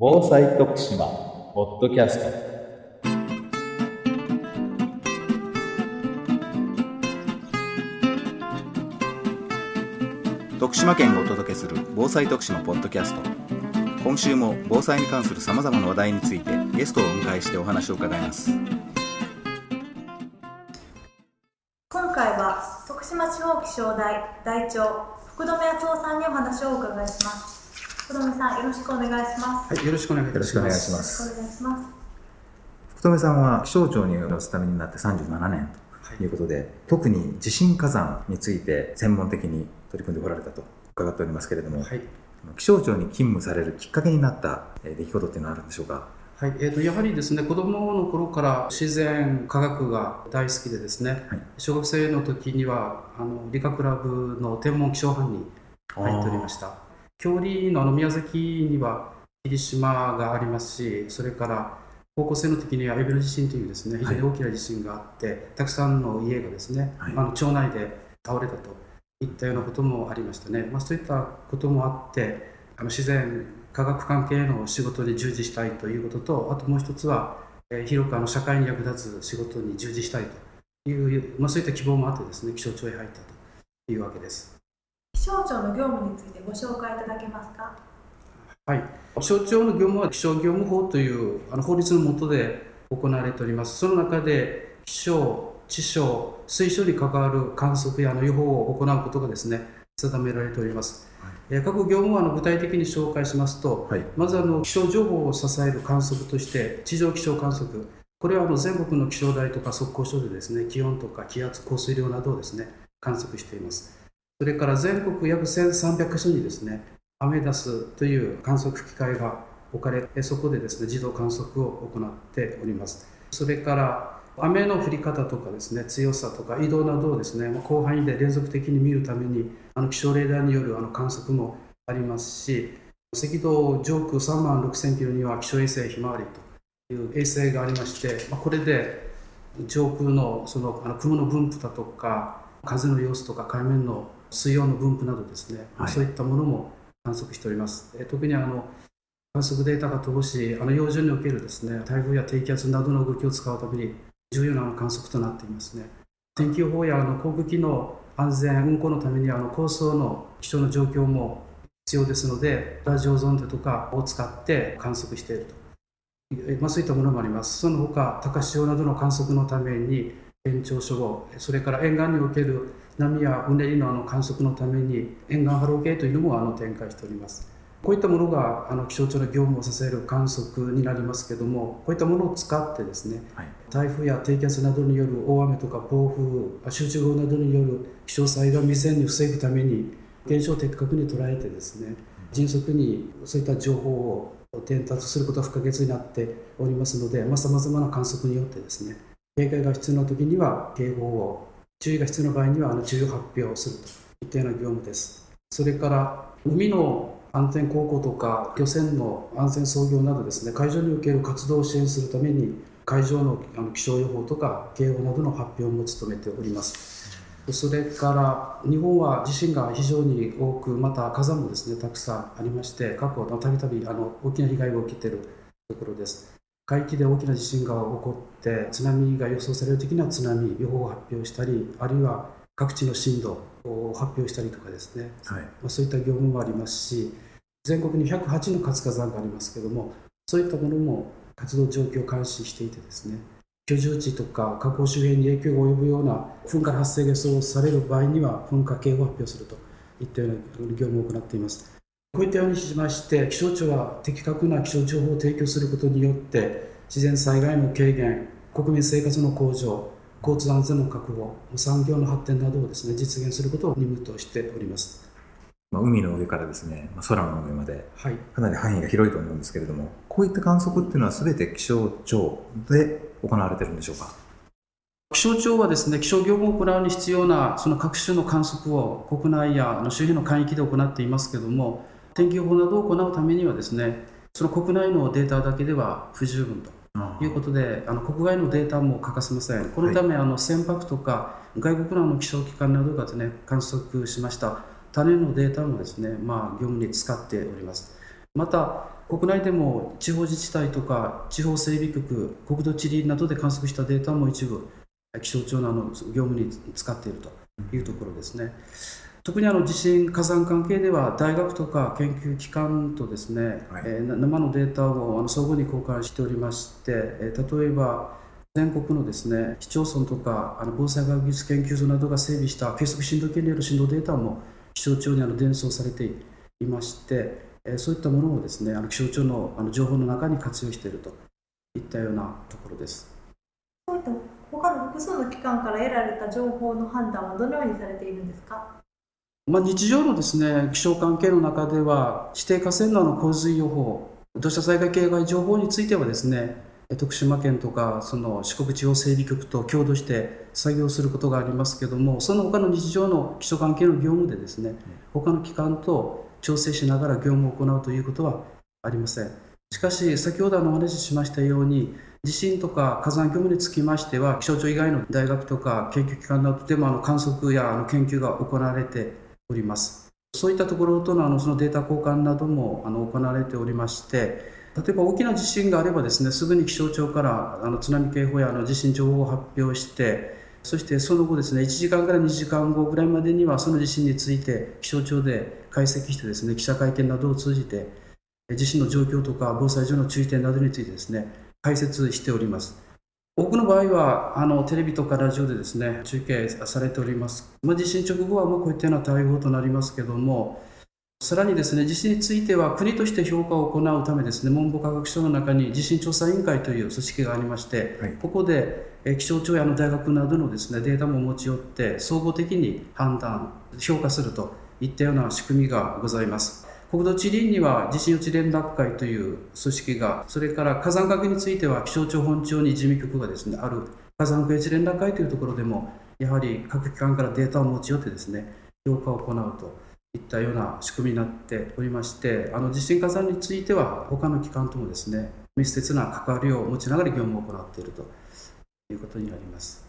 防災徳島ポッドキャスト。徳島県がお届けする防災徳島ポッドキャスト。今週も防災に関するさまざまな話題についてゲストをお迎えしてお話を伺います。今回は徳島地方気象台台長福留敦夫さんにお話をお伺いします福留さんよろしくお願いします。はい、よろしくお願いいたしよろます。しくお願いします。よろしくお願いします。福留さんは気象庁にお勤めになって37年とい。うことで、特に地震火山について専門的に取り組んでこられたと伺っておりますけれども、はい、気象庁に勤務されるきっかけになったえー出来事っていうのはあるんでしょうか？はい、えー、とやはりですね、子供の頃から自然科学が大好きでですね、はい。小学生の時にはあの理科クラブの天文気象班に入っておりました。郷里のあの宮崎には霧島がありますし、それから高校生の時にはエビの地震というですね、非常に大きな地震があって、たくさんの家がですね、はいあの町内で倒れたといったようなこともありましたね。まあ、そういったこともあって、あの自然科学関係の仕事に従事したいということと、あともう一つは、えー広くあの社会に役立つ仕事に従事したいという、まあ、そういった希望もあってですね、気象庁へ入ったというわけです。気象庁の業務についてご紹介いただけますか？はい、気象庁の業務は気象業務法というあの法律の下で行われております。その中で気象、地象、水象に関わる観測やあの予報を行うことがですね定められております。えー各業務はあの具体的に紹介しますと、はい。まずあの気象情報を支える観測として地上気象観測。これはあの全国の気象台とか測候所でですね気温とか気圧降水量などをですね観測していますそれから全国約1300所にですねアメダスという観測機械が置かれてそこでですね自動観測を行っております。それから雨の降り方とかですね強さとか移動などをですね広範囲で連続的に見るためにあの気象レーダーによるあの観測もありますし赤道上空3万6000キロには気象衛星ひまわりという衛星がありまして、これで上空のそのあの雲の分布だとか風の様子とか海面の水温の分布などですね、はいそういったものも観測しております。え特にあの観測データが乏しいあの洋上におけるですね台風や低気圧などの動きを使うために重要な観測となっていますね。天気予報やあの航空機の安全運航のためにあの高層の気象の状況も必要ですのでラジオゾンデとかを使って観測していると、えまあ、そういったものもありますその他高潮などの観測のために県庁所をそれから沿岸における波やうねりのあの観測のために沿岸波浪計というのもあの展開しております。こういったものがあの気象庁の業務を支える観測になりますけどもこういったものを使ってですねはい。台風や低気圧などによる大雨とか暴風集中豪雨などによる気象災害を未然に防ぐために現象を的確に捉えてですね迅速にそういった情報を伝達することが不可欠になっておりますのでさまざ、まな観測によってですね警戒が必要な時には警報を注意が必要な場合にはあの注意を発表するといったような業務です。それから海の安全航行とか漁船の安全操業などですね海上における活動を支援するために海上の気象予報とか警報などの発表も務めております。それから日本は地震が非常に多くまた火山もですねたくさんありまして過去たびたび大きな被害を受けているところです。海域で大きな地震が起こって津波が予想される時には津波予報を発表したりあるいは各地の震度を発表したりとかですね。はい。まあ、そういった業務もありますし全国に108の活火山がありますけどもそういったものも活動状況を監視していてですね居住地とか火口周辺に影響が及ぶような噴火の発生が予想される場合には噴火警報を発表するといったような業務を行っていますこういったようにしまして気象庁は的確な気象情報を提供することによって自然災害の軽減国民生活の向上交通安全の確保産業の発展などをですね実現することを任務としております。まあ、海の上からですね、まあ、空の上まではい。かなり範囲が広いと思うんですけれどもこういった観測っていうのは全て気象庁で行われてるんでしょうか？気象庁はですね気象業務を行うに必要なその各種の観測を国内やあの周辺の海域で行っていますけれども天気予報などを行うためにはですねその国内のデータだけでは不十分ということであの国外のデータも欠かせません。このため、あの船舶とか外国の気象機関などがですね観測しました。種のデータもですね、まあ、業務に使っております。また国内でも地方自治体とか地方整備局、国土地理などで観測したデータも一部、気象庁のあの業務に使っているというところですね。特にあの地震火山関係では大学とか研究機関とですね、はい、えー、生のデータをあの相互に交換しておりまして、えー、例えば全国のですね市町村とかあの防災学術研究所などが整備した計測震度計による震度データも気象庁にあの伝送されていまして、えー、そういったものをですねあの気象庁のあの情報の中に活用しているといったようなところです。そういった他の複数の機関から得られた情報の判断はどのようにされているんですか？まあ、日常のですね気象関係の中では指定河川のの洪水予報土砂災害警戒情報についてはですね徳島県とかその四国地方整備局と共同して作業することがありますけどもその他の日常の気象関係の業務でですね他の機関と調整しながら業務を行うということはありません。しかし先ほどのお話ししましたように地震とか火山業務につきましては気象庁以外の大学とか研究機関などでもあの観測やあの研究が行われております。そういったところとのあのそのデータ交換などもあの行われておりまして、例えば大きな地震があればですね、すぐに気象庁からあの津波警報やあの地震情報を発表して、そしてその後ですね、1時間から2時間後ぐらいまでにはその地震について気象庁で解析してですね、記者会見などを通じて、地震の状況とか防災上の注意点などについてですね、解説しております。多くの場合はあのテレビとかラジオでですね中継されております、まあ、地震直後はもうこういったような対応となりますけどもさらにですね地震については国として評価を行うためですね文部科学省の中に地震調査委員会という組織がありまして、はい、ここで気象庁やの大学などのですねデータも持ち寄って総合的に判断評価するといったような仕組みがございます国土地理院には地震予知連絡会という組織が、それから火山学については気象庁本庁に事務局がですね、ある火山予知連絡会というところでも、やはり各機関からデータを持ち寄ってですね、評価を行うといったような仕組みになっておりまして、あの地震火山については他の機関ともですね、密接な関わりを持ちながら業務を行っているということになります。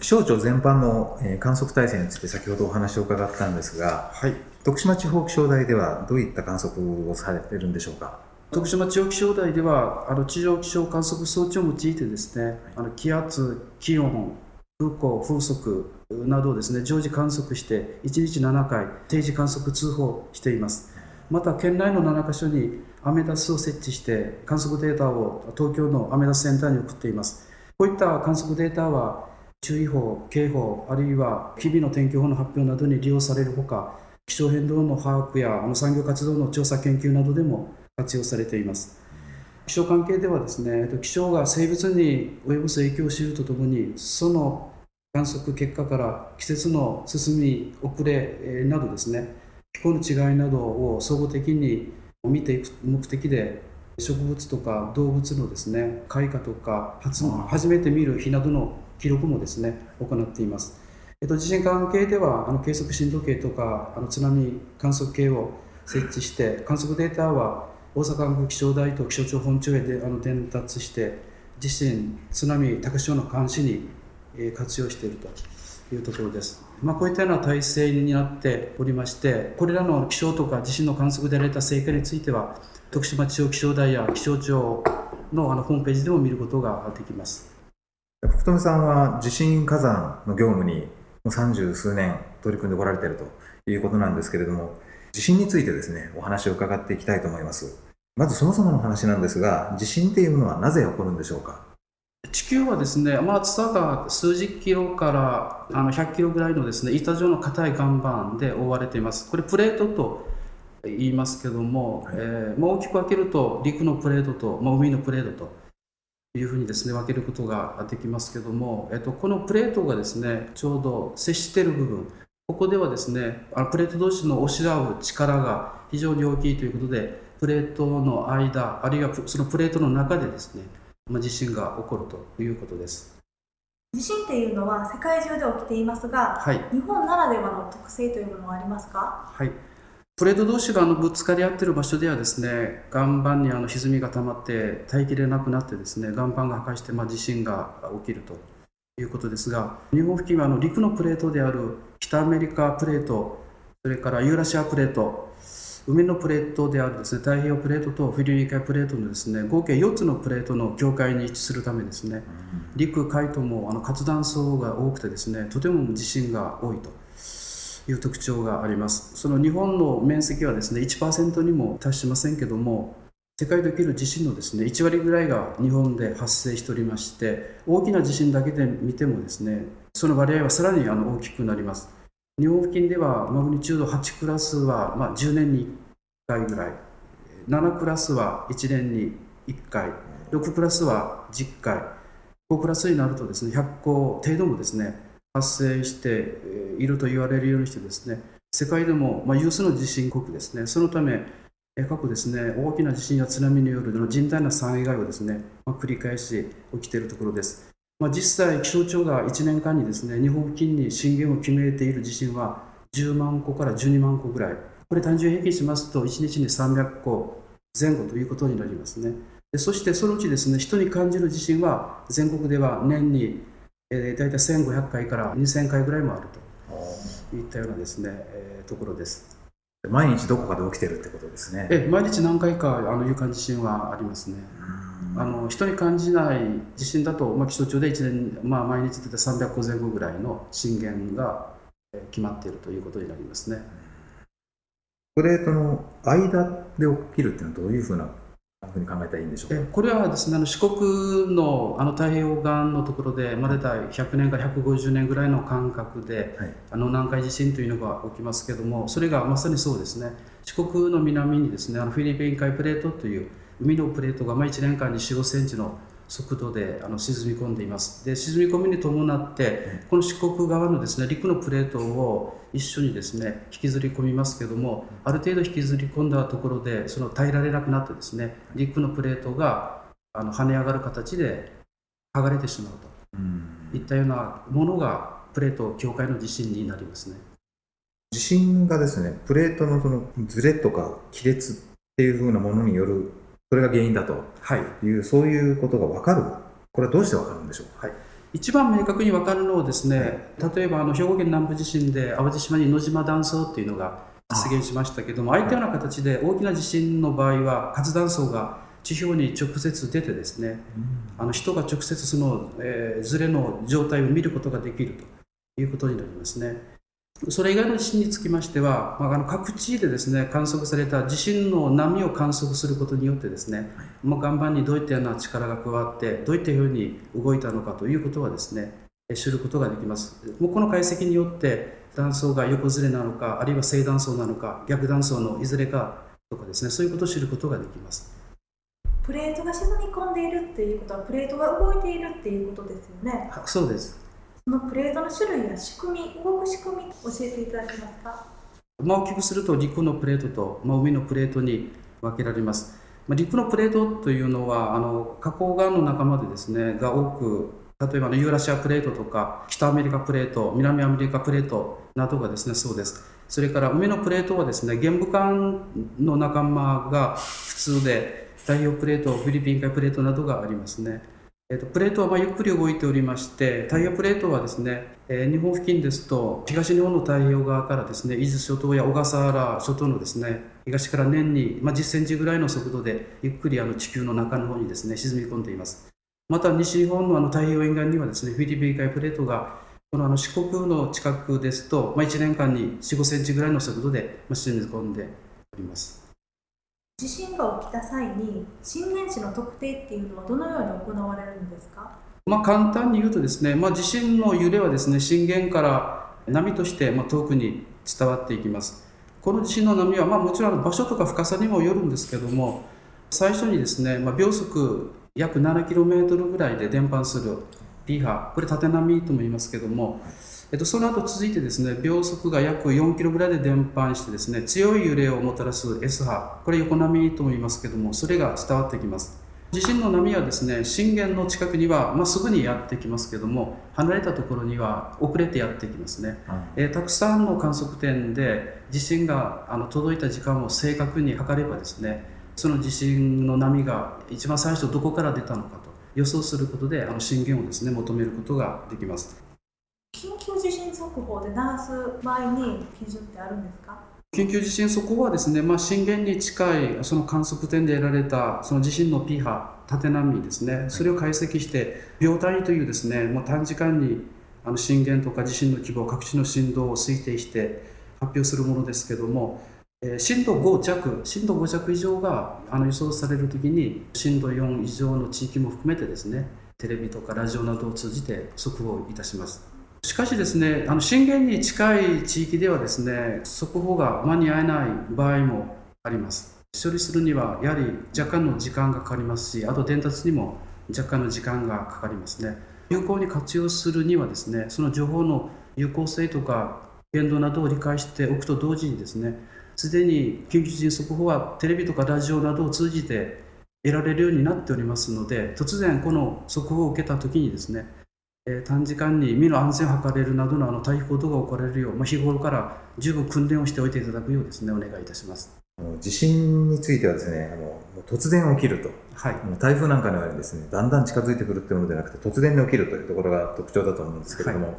気象庁全般の観測体制について先ほどお話を伺ったんですが、はい、徳島地方気象台ではどういった観測をされているんでしょうか？徳島地方気象台ではあの地上気象観測装置を用いてですね、あの気圧、気温、風向、風速などをですね常時観測して1日7回定時観測通報しています。また県内の7カ所にアメダスを設置して観測データを東京のアメダスセンターに送っています。こういった観測データは注意報、警報、あるいは日々の天気予報の発表などに利用されるほか、気象変動の把握やあの産業活動の調査研究などでも活用されています。気象関係ではですね、気象が生物に及ぼす影響を知るとともに、その観測結果から季節の進み、遅れなどですね、気候の違いなどを総合的に見ていく目的で植物とか動物のですね開花とか初めて見る日などの記録もですね行っています。えっと、地震関係ではあの計測震度計とかあの津波観測計を設置して観測データは大阪管区気象台と気象庁本庁へであの伝達して地震津波高潮の監視に、え活用しているというところです。まあ、こういったような体制になっておりましてこれらの気象とか地震の観測で得られた成果については徳島地方気象台や気象庁のあのホームページでも見ることができます。福留さんは地震火山の業務にう三十数年取り組んでこられているということなんですけれども地震についてですねお話を伺っていきたいと思います。まずそもそもの話なんですが地震っていうのはなぜ起こるんでしょうか？地球はですね、まあ、厚さが数十キロからあの100キロぐらいのですね板状の硬い岩盤で覆われています。これプレートと言いますけども、はい、えー、まあ、大きく分けると陸のプレートと、まあ、海のプレートというふうにですね分けることができますけども、えっと、このプレートがですねちょうど接している部分ここではですねあのプレート同士の押し合う力が非常に大きいということでプレートの間あるいはそのプレートの中でですね、まあ、地震が起こるということです。地震っていうのは世界中で起きていますが、はい、日本ならではの特性というものはありますか？はいプレート同士があのぶつかり合っている場所ではですね岩盤にあの歪みが溜まって耐えきれなくなってですね岩盤が破壊してまあ地震が起きるということですが日本付近はあの陸のプレートである北アメリカプレートそれからユーラシアプレート海のプレートであるですね太平洋プレートとフィリピン海プレートのですね合計4つのプレートの境界に位置するためですね陸海ともあの活断層が多くてですねとても地震が多いという特徴があります。その日本の面積はですね1%にも達しませんけども世界で起きる地震のですね1割ぐらいが日本で発生しておりまして大きな地震だけで見てもですねその割合はさらにあの大きくなります。日本付近ではマグニチュード8クラスはまあ10年に1回ぐらい。7クラスは1年に1回。6クラスは10回。5クラスになるとですね100個程度もですね発生していると言われるようにしてですね世界でもまあ有数の地震国ですねそのため過去ですね大きな地震や津波による甚大な災害をですね、まあ、繰り返し起きているところですまあ、実際、気象庁が1年間にですね日本付近に震源を決めている地震は10万個から12万個ぐらい、これ単純平均しますと、1日に300個前後ということになりますね。でそしてそのうちですね人に感じる地震は全国では年に、えー、大体1500回から2000回ぐらいもあるといったようなですね、えー、ところです。毎日どこかで起きてるってことですね。え毎日何回かあの有感地震はありますね。あの人に感じない地震だと、まあ、気象庁で1年、まあ、毎日出て300個前後ぐらいの震源が決まっているということになりますね。プレートの間で起きるっていうのはどういうふうなふうに考えたらいいんでしょうか？これはですねあの四国のあの太平洋岸のところで、まあ、大体100年から150年ぐらいの間隔で、はい、あの南海地震というのが起きますけどもそれがまさにそうですね。四国の南にですねあのフィリピン海プレートという海のプレートがま1年間に4、5センチの速度であの沈み込んでいます。で沈み込みに伴って、この四国側のですね陸のプレートを一緒にですね引きずり込みますけども、ある程度引きずり込んだところで、その耐えられなくなってですね陸のプレートがあの跳ね上がる形で剥がれてしまうといったようなものがプレート境界の地震になりますね。地震がですねプレートのそのずれとか亀裂っていうふうなものによるそれが原因だと。い。う、はい、そういうことが分かる、これはどうして分かるんでしょう？はい。一番明確に分かるのはですね、例えばあの兵庫県南部地震で淡路島に野島断層っていうのが出現しましたけども、ああいったような形で大きな地震の場合は活断層が地表に直接出てですね、あの人が直接その、えー、ずれの状態を見ることができるということになりますね。それ以外の地震につきましては、まあ、あの各地でですね観測された地震の波を観測することによってですね、まあ、岩盤にどういったような力が加わってどういったように動いたのかということはですね知ることができます。もうこの解析によって断層が横ずれなのかあるいは正断層なのか逆断層のいずれかとかですねそういうことを知ることができます。プレートが沈み込んでいるっていうことはプレートが動いているっていうことですよね。そうですそのプレートの種類や仕組み、動く仕組み、教えていただけますか？まあ、大きくすると陸のプレートと、まあ、海のプレートに分けられます。まあ、陸のプレートというのはあの花崗岩の仲間でですねが多く例えばのユーラシアプレートとか北アメリカプレート南アメリカプレートなどがですねそうですそれから海のプレートはですね玄武岩の仲間が普通で太平洋プレートフィリピン海プレートなどがありますねえーと、プレートはまゆっくり動いておりまして太平洋プレートはですね、えー、日本付近ですと東日本の太平洋側からですね伊豆諸島や小笠原諸島のですね東から年に、まあ、10センチぐらいの速度でゆっくりあの地球の中の方にですね沈み込んでいますまた西日本のあの太平洋沿岸にはですねフィリピン海プレートがこのあの四国の近くですと、まあ、1年間に4、5センチぐらいの速度で沈み込んでおります。地震が起きた際に震源地の特定っていうのはどのように行われるんですか？まあ、簡単に言うとですね、まあ、地震の揺れはですね震源から波としてま遠くに伝わっていきます。この地震の波はまあもちろん場所とか深さにもよるんですけども最初にですね、まあ、秒速約 7km ぐらいで伝播する P 波これ縦波とも言いますけどもえっと、その後続いてですね秒速が約4キロぐらいで伝播してですね強い揺れをもたらす S 波これ横波とも言いますけどもそれが伝わってきます。地震の波はですね震源の近くには、まあ、すぐにやってきますけども離れたところには遅れてやってきますね、うん、えー、たくさんの観測点で地震があの届いた時間を正確に測ればですねその地震の波が一番最初どこから出たのかと予想することであの震源をですね求めることができます。緊急地震速報で鳴らす場合に基準ってあるんですか？緊急地震速報はですね、まあ、震源に近いその観測点で得られたその地震の P 波縦波ですね。それを解析して秒単位というですねもう短時間にあの震源とか地震の規模各地の震動を推定して発表するものですけども、震度5弱震度5弱以上があの予想されるときに震度4以上の地域も含めてですねテレビとかラジオなどを通じて速報いたします。しかしですねあの震源に近い地域ではですね速報が間に合えない場合もあります。処理するにはやはり若干の時間がかかりますしあと伝達にも若干の時間がかかりますね。有効に活用するにはですねその情報の有効性とか言動などを理解しておくと同時にですねすでに緊急地震速報はテレビとかラジオなどを通じて得られるようになっておりますので突然この速報を受けた時にですねえー短時間に身の安全を図れるなどのあの対比行動が起こられるよう、まあ、日頃から十分訓練をしておいていただくようですねお願いいたします。地震についてはですねあの突然起きるとはい、台風なんかのようにですねだんだん近づいてくるっていうものではなくて突然に起きるというところが特徴だと思うんですけれども、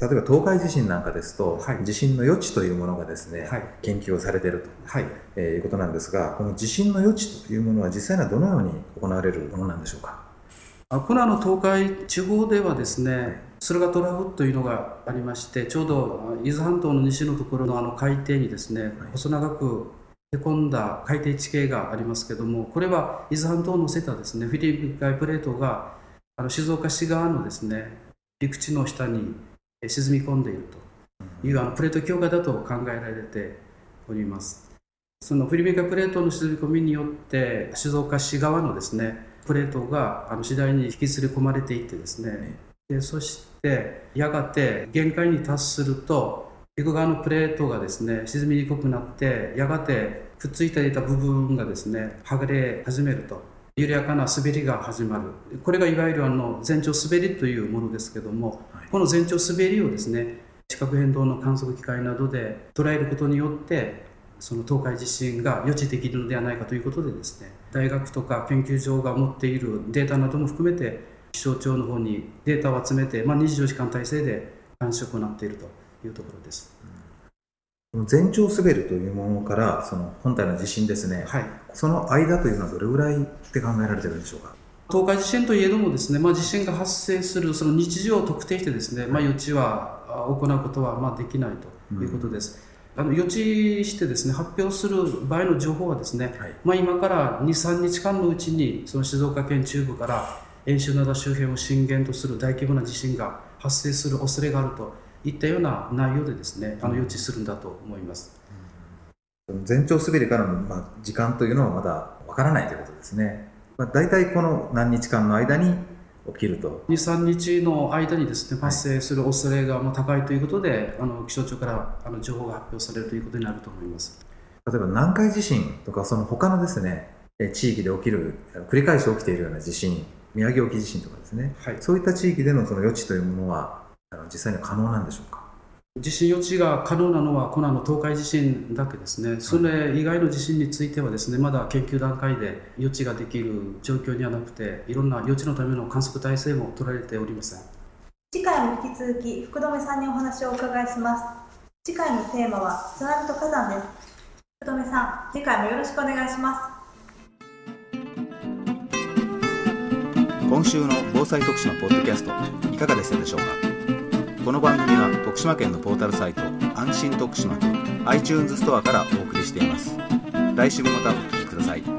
例えば東海地震なんかですと、はい。地震の予知というものがですね、はい。研究をされていると、はい。えーいうことなんですがこの地震の予知というものは実際にはどのように行われるものなんでしょうか？あこのあの東海地方ではですね駿河トラフというのがありましてちょうどあ伊豆半島の西のところのあの海底にですね細長くへこんだ海底地形がありますけどもこれは伊豆半島を乗せたですねフィリピン海プレートがあの静岡市側のですね陸地の下にえ沈み込んでいるというあのプレート境界だと考えられております。そのフィリピン海プレートの沈み込みによって静岡市側のですねプレートがあの次第に引きずり込まれていってですね。でそしてやがて限界に達すると陸側のプレートがですね沈みにくくなってやがてくっついていた部分がですね剥がれ始めると。緩やかな滑りが始まる。これがいわゆるあの前兆滑りというものですけども、はいこの前兆滑りをですね地殻変動の観測機械などで捉えることによってその東海地震が予知できるのではないかということでですね大学とか研究所が持っているデータなども含めて気象庁の方にデータを集めて、まあ、24時間体制で監視を行っているというところです。前兆滑るというものからその本体の地震ですね、はいその間というのはどれぐらいって考えられてるんでしょうか？東海地震といえどもですね、まあ、地震が発生するその日常を特定してですね、まあ、予知はあ行うことはまあできないということです。あの予知してですね発表する場合の情報はですね、はいまあ、今から2、3日間のうちにその静岡県中部から遠州灘周辺を震源とする大規模な地震が発生する恐れがあるといったような内容でですねあの予知するんだと思います。前兆滑りからの、まあ、時間というのはまだわからないということですね。まあ、大体この何日間の間に起きると。2、3日の間にですね発生する恐れが高いということで、あの気象庁からあの情報が発表されるということになると思います。例えば南海地震とかその他のですね、え地域で起きる、繰り返し起きているような地震、宮城沖地震とかですね、はい、そういった地域でのその予知というものは実際に可能なんでしょうか？地震予知が可能なのはこのあの東海地震だけですね、それ以外の地震についてはですねまだ研究段階で予知ができる状況にはなくて、いろんな予知のための観測体制も取られておりません。次回も引き続き福留さんにお話をお伺いします。次回のテーマは津波と火山です。福留さん次回もよろしくお願いします。今週の防災徳島ポッドキャストいかがでしたでしょうか？この番組は徳島県のポータルサイト安心徳島と iTunes ストアからお送りしています。来週もまたお聴きください。